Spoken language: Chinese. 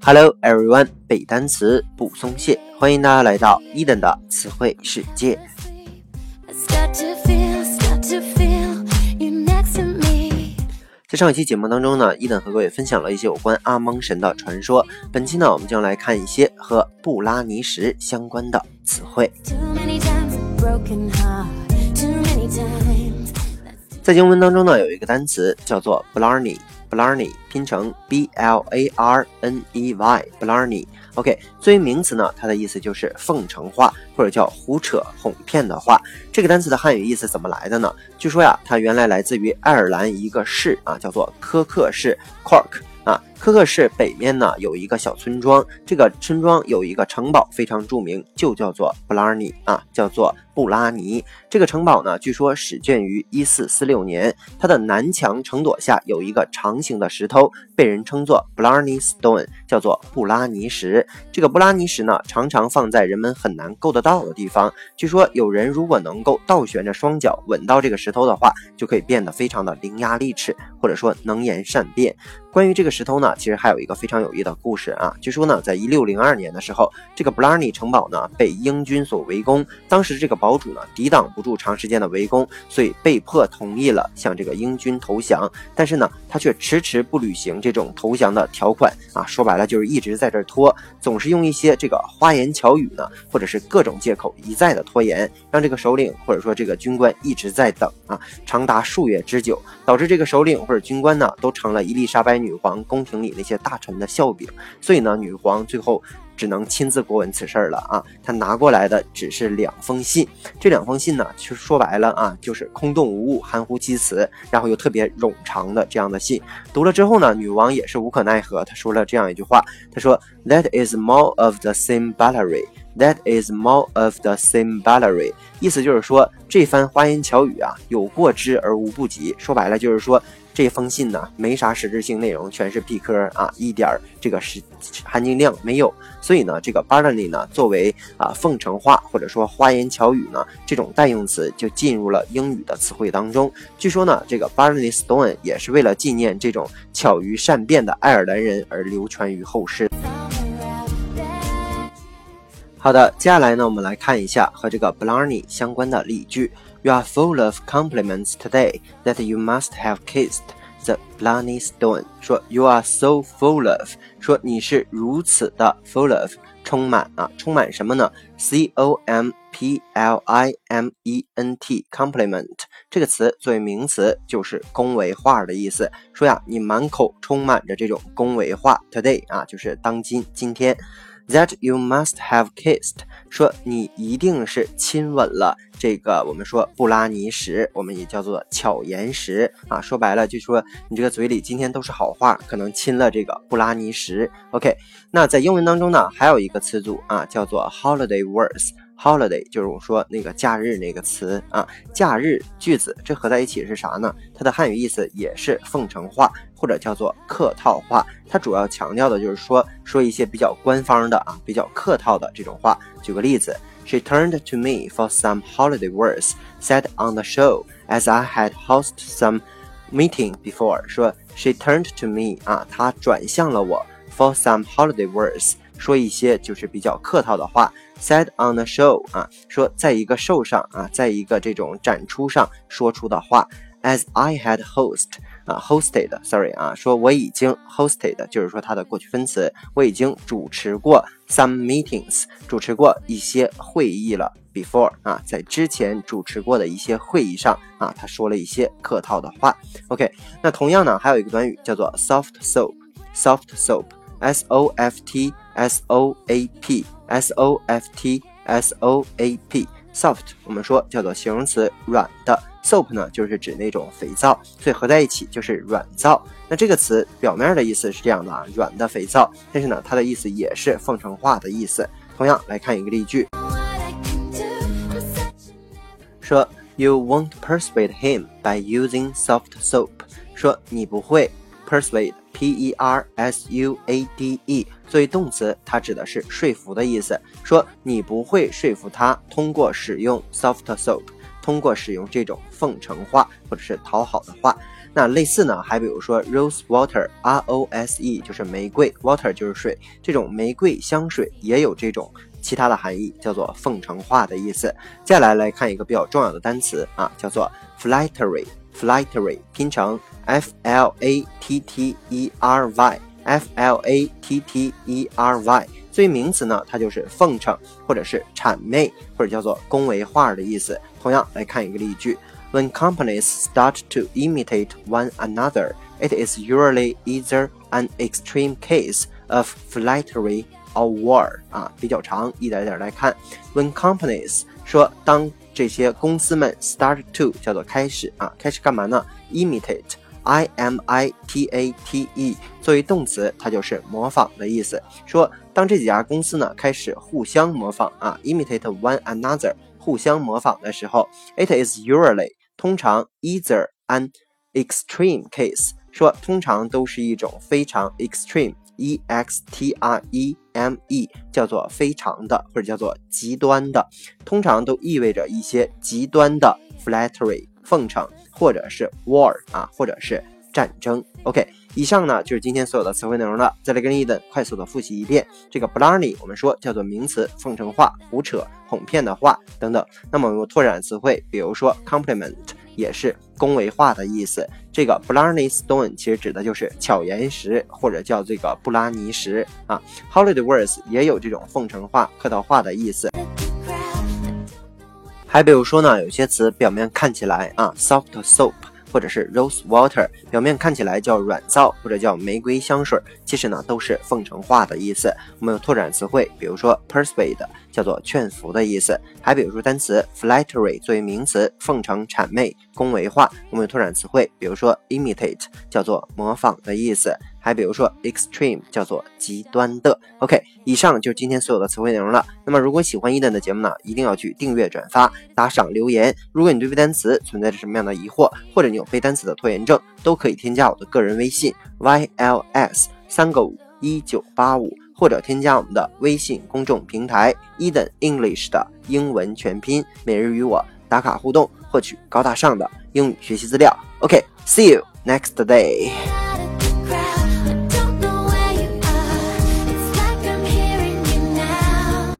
Hello everyone，背单词不松懈，欢迎大家来到伊登的词汇世界。在上一期节目当中呢，伊登和各位分享了一些有关阿蒙神的传说。本期呢，我们将来看一些和布拉尼什相关的词汇。在英文当中呢，有一个单词叫做 Blarney。Blarney 拼成 B L A R N E Y，Blarney。OK，作为名词呢，它的意思就是奉承话或者叫胡扯哄骗的话。这个单词的汉语意思怎么来的呢？据说呀，它原来来自于爱尔兰一个市啊，叫做科克市 （Cork）。啊，科克市北面呢有一个小村庄，这个村庄有一个城堡非常著名，就叫做布拉尼啊，叫做布拉尼。这个城堡呢，据说始建于一四四六年，它的南墙城垛下有一个长形的石头，被人称作 Blarney Stone，叫做布拉尼石。这个布拉尼石呢，常常放在人们很难够得到的地方。据说有人如果能够倒悬着双脚稳到这个石头的话，就可以变得非常的伶牙俐齿，或者说能言善辩。关于这个石头呢，其实还有一个非常有意的故事啊。据说呢，在一六零二年的时候，这个布拉尼城堡呢被英军所围攻，当时这个堡主呢抵挡不住长时间的围攻，所以被迫同意了向这个英军投降。但是呢，他却迟迟不履行这种投降的条款啊，说白了就是一直在这拖，总是用一些这个花言巧语呢，或者是各种借口一再的拖延，让这个首领或者说这个军官一直在等啊，长达数月之久，导致这个首领或者军官呢都成了伊丽莎白。女皇宫廷里那些大臣的笑柄，所以呢，女皇最后只能亲自过问此事了啊。她拿过来的只是两封信，这两封信呢，其实说白了啊，就是空洞无物、含糊其辞，然后又特别冗长的这样的信。读了之后呢，女王也是无可奈何，她说了这样一句话：“她说，That is more of the same b a l l e r y That is more of the same b a l l e r y 意思就是说，这番花言巧语啊，有过之而无不及。说白了就是说。这封信呢，没啥实质性内容，全是屁科啊，一点儿这个实含金量没有。所以呢，这个 Barney 呢，作为啊奉承话或者说花言巧语呢，这种代用词就进入了英语的词汇当中。据说呢，这个 Barney Stone 也是为了纪念这种巧于善变的爱尔兰人而流传于后世。好的，接下来呢，我们来看一下和这个 Blarney 相关的例句。You are full of compliments today that you must have kissed the Blarney Stone。说 You are so full of，说你是如此的 full of，充满啊，充满什么呢？C O M P L I M E N T，compliment 这个词作为名词就是恭维话的意思。说呀，你满口充满着这种恭维话。Today 啊，就是当今今天。 That you must have kissed，说你一定是亲吻了这个我们说布拉尼石，我们也叫做巧言石啊。说白了，就说你这个嘴里今天都是好话，可能亲了这个布拉尼石。OK，那在英文当中呢，还有一个词组啊，叫做 holiday words。Holiday 就是我说那个假日那个词啊，假日句子这合在一起是啥呢？它的汉语意思也是奉承话或者叫做客套话，它主要强调的就是说说一些比较官方的啊，比较客套的这种话。举个例子，She turned to me for some holiday words said on the show as I had host some meeting before。说 She turned to me 啊，她转向了我 for some holiday words。说一些就是比较客套的话，said on the show 啊，说在一个 show 上啊，在一个这种展出上说出的话，as I had host 啊，hosted，sorry 啊，说我已经 hosted，就是说它的过去分词，我已经主持过 some meetings，主持过一些会议了，before 啊，在之前主持过的一些会议上啊，他说了一些客套的话。OK，那同样呢，还有一个短语叫做 soft soap，soft soap，s o f t。s o a p s o f t s o a p soft，我们说叫做形容词，软的。Soap 呢，就是指那种肥皂，所以合在一起就是软皂。那这个词表面的意思是这样的啊，软的肥皂，但是呢，它的意思也是奉承话的意思。同样来看一个例句，说 You won't persuade him by using soft soap。说你不会 persuade。P E R S U A D E 作为动词，它指的是说服的意思。说你不会说服他通过使用 soft soap 通过使用这种奉承话或者是讨好的话。那类似呢，还比如说 rose water，R O S E 就是玫瑰，water 就是水，这种玫瑰香水也有这种其他的含义，叫做奉承话的意思。接下来来看一个比较重要的单词啊，叫做 flattery，flattery 拼成 F L A T T E R Y，F L A T T E R Y。作为名词呢，它就是奉承或者是谄媚或者叫做恭维话的意思。同样来看一个例句。When companies start to imitate one another, it is usually either an extreme case of flattery or war. 啊，比较长，一点点来看。When companies 说，当这些公司们 start to 叫做开始啊，开始干嘛呢？imitate。I M I T A T E 作为动词，它就是模仿的意思。说，当这几家公司呢开始互相模仿啊，imitate one another，互相模仿的时候，it is usually 通常 either an extreme case 说通常都是一种非常 extreme，e x t r e m e 叫做非常的或者叫做极端的，通常都意味着一些极端的 flattery 奉承或者是 war 啊或者是战争。OK，以上呢就是今天所有的词汇内容了。再来跟伊登快速的复习一遍，这个 blarney 我们说叫做名词，奉承话、胡扯、哄骗的话等等。那么我们拓展词汇，比如说 compliment 也是恭维话的意思。这个 blarney stone 其实指的就是巧言石，或者叫这个布拉尼石啊。holiday words 也有这种奉承话、客套话的意思。还比如说呢，有些词表面看起来啊，soft soap。或者是 rose water，表面看起来叫软皂或者叫玫瑰香水，其实呢都是奉承话的意思。我们有拓展词汇，比如说 persuade，叫做劝服的意思。还比如说单词 flattery，作为名词，奉承、谄媚、恭维话。我们有拓展词汇，比如说 imitate，叫做模仿的意思。还比如说，extreme 叫做极端的。OK，以上就是今天所有的词汇内容了。那么，如果喜欢伊登的节目呢，一定要去订阅、转发、打赏、留言。如果你对背单词存在着什么样的疑惑，或者你有背单词的拖延症，都可以添加我的个人微信 yls 三个五一九八五，或者添加我们的微信公众平台伊登 English 的英文全拼，每日与我打卡互动，获取高大上的英语学习资料。OK，see you next day。